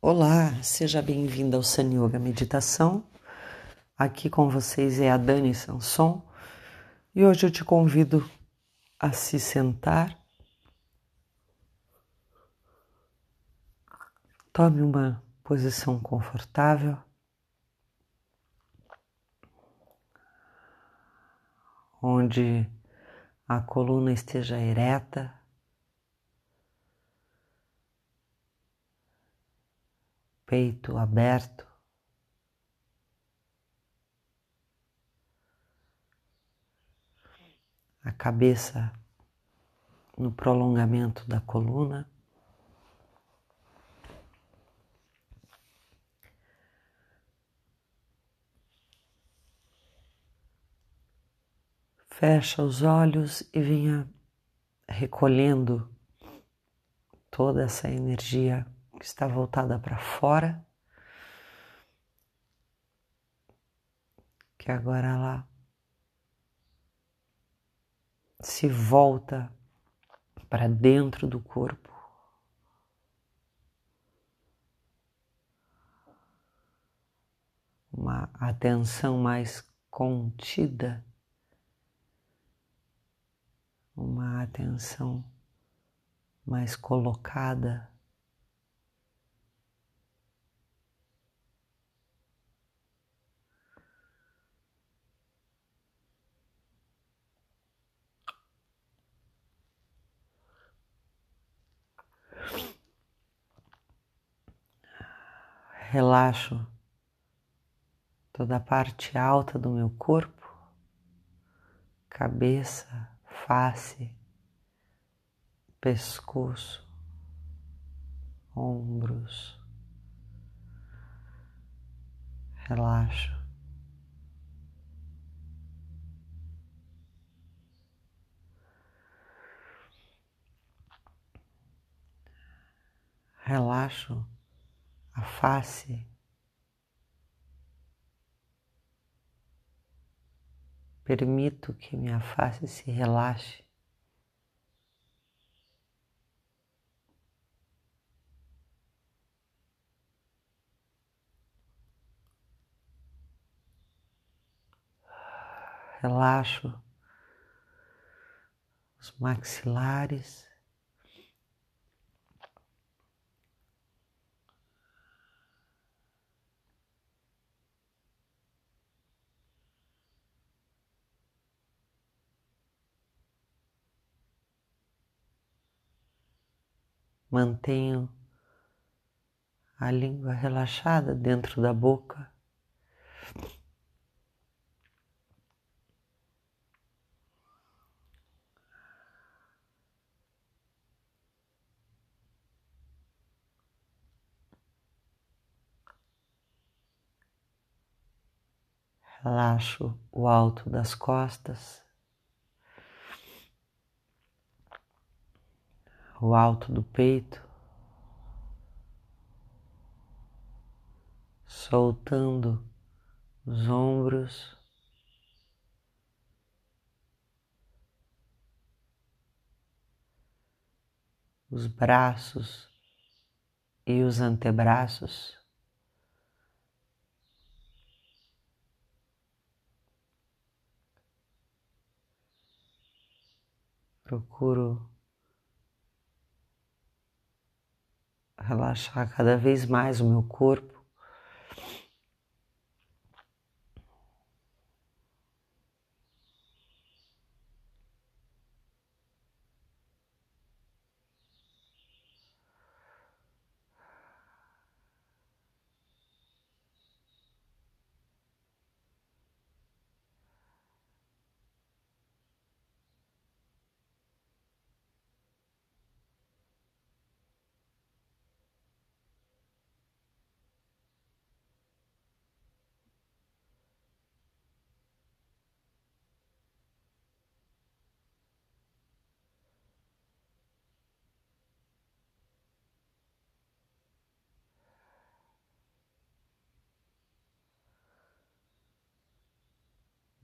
Olá, seja bem-vinda ao Sun Yoga Meditação. Aqui com vocês é a Dani Sanson e hoje eu te convido a se sentar. Tome uma posição confortável. Onde a coluna esteja ereta peito aberto. A cabeça no prolongamento da coluna. Fecha os olhos e venha recolhendo toda essa energia que está voltada para fora, que agora ela se volta para dentro do corpo. Uma atenção mais contida, uma atenção mais colocada relaxo toda a parte alta do meu corpo, cabeça, face, pescoço, ombros. Relaxo. Relaxo a face. Permito que minha face se relaxe. Relaxo os maxilares. Mantenho a língua relaxada dentro da boca. Relaxo o alto das costas. O alto do peito, soltando os ombros. Os braços e os antebraços. Procuro relaxar cada vez mais o meu corpo.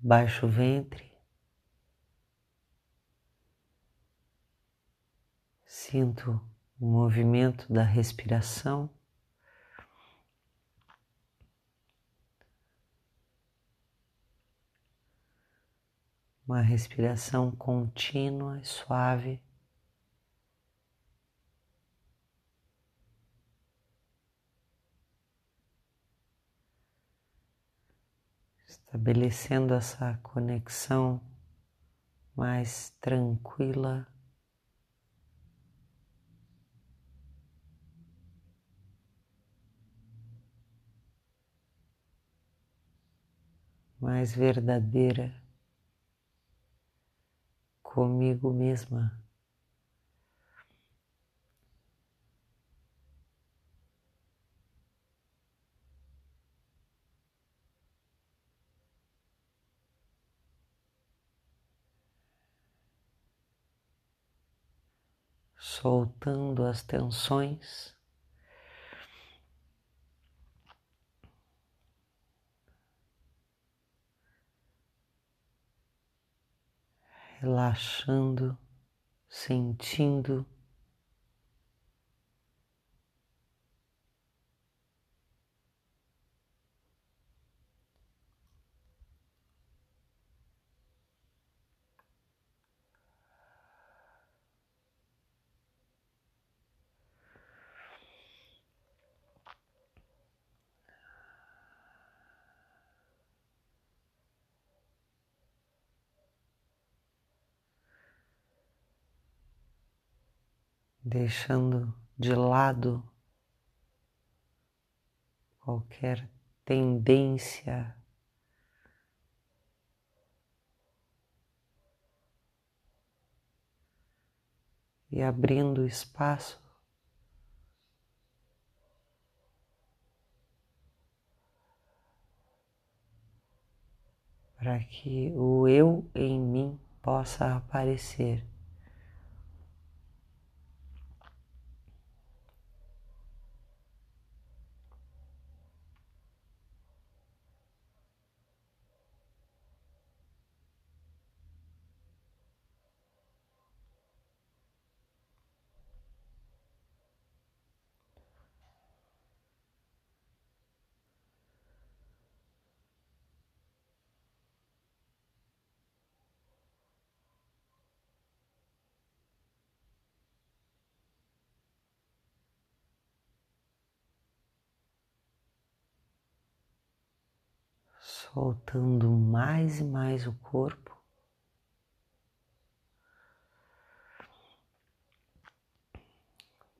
baixo ventre. Sinto o movimento da respiração. Uma respiração contínua e suave. Estabelecendo essa conexão mais tranquila mais verdadeira comigo mesma. Soltando as tensões. relaxando, sentindo. Deixando de lado qualquer tendência e abrindo espaço para que o eu em mim possa aparecer. Soltando mais e mais o corpo.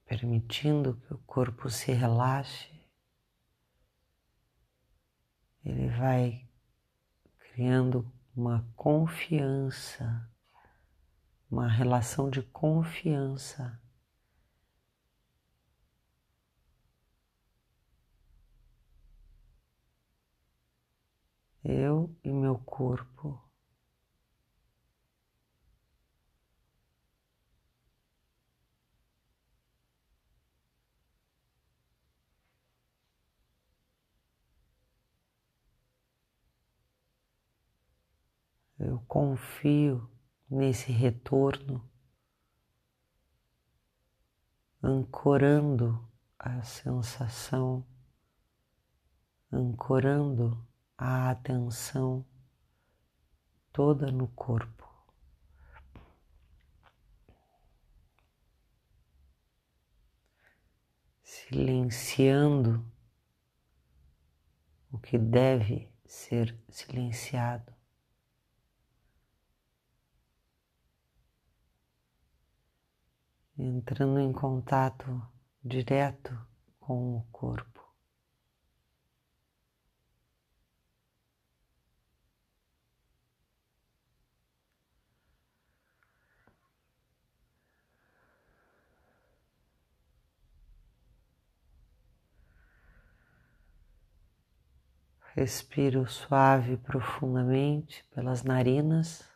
Permitindo que o corpo se relaxe, ele vai criando uma confiança, uma relação de confiança eu e meu corpo. Eu confio nesse retorno, ancorando a sensação, ancorando a atenção toda no corpo. Silenciando o que deve ser silenciado. Entrando em contato direto com o corpo. Respiro suave e profundamente pelas narinas.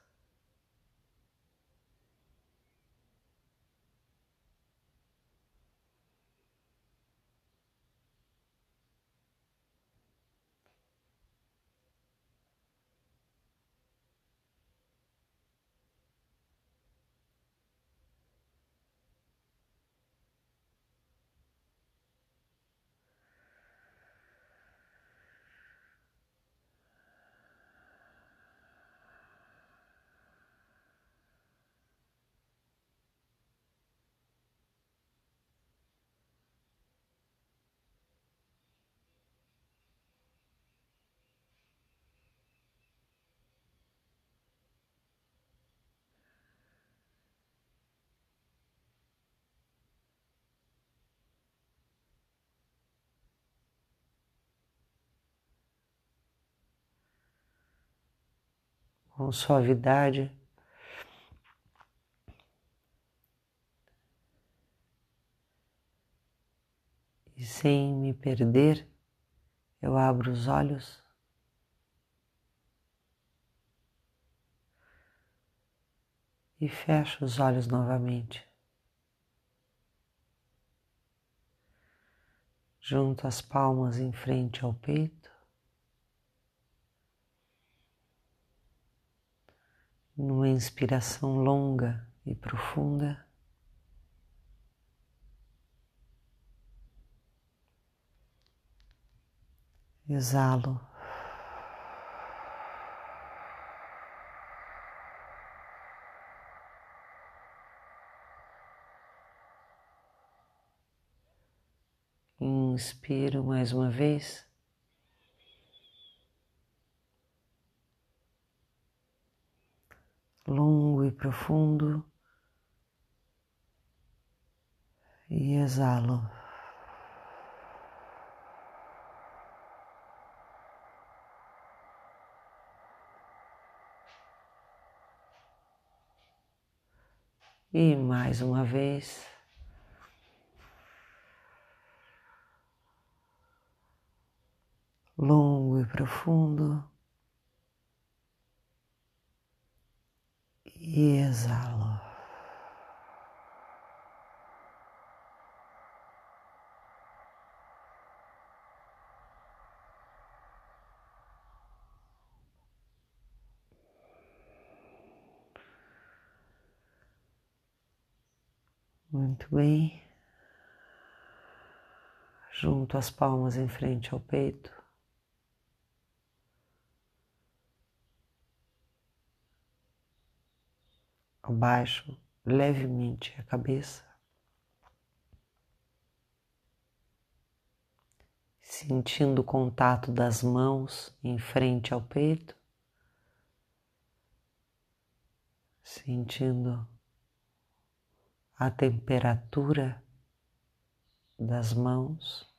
Com suavidade. E sem me perder, eu abro os olhos. E fecho os olhos novamente. Junto as palmas em frente ao peito. Numa inspiração longa e profunda. Exalo. Inspiro mais uma vez. Longo e profundo. E exalo. E mais uma vez. Longo e profundo. E exalo. Muito bem. Junto as palmas em frente ao peito. Abaixo levemente a cabeça. Sentindo o contato das mãos em frente ao peito. Sentindo a temperatura das mãos.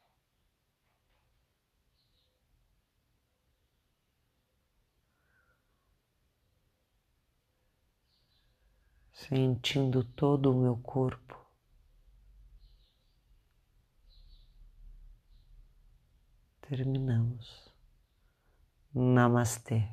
Sentindo todo o meu corpo. Terminamos. Namastê.